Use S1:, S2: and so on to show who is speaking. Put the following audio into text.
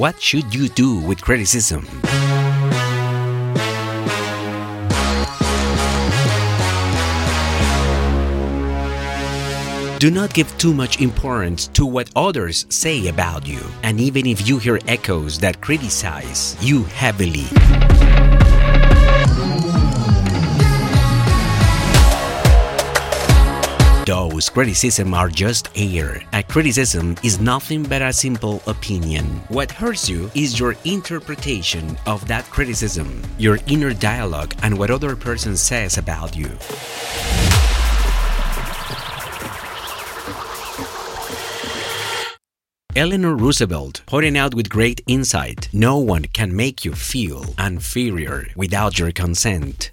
S1: What should you do with criticism? Do not give too much importance to what others say about you, and even if you hear echoes that criticize you heavily. Those criticism are just air. A criticism is nothing but a simple opinion. What hurts you is your interpretation of that criticism, your inner dialogue, and what other person says about you. Eleanor Roosevelt pointed out with great insight no one can make you feel inferior without your consent.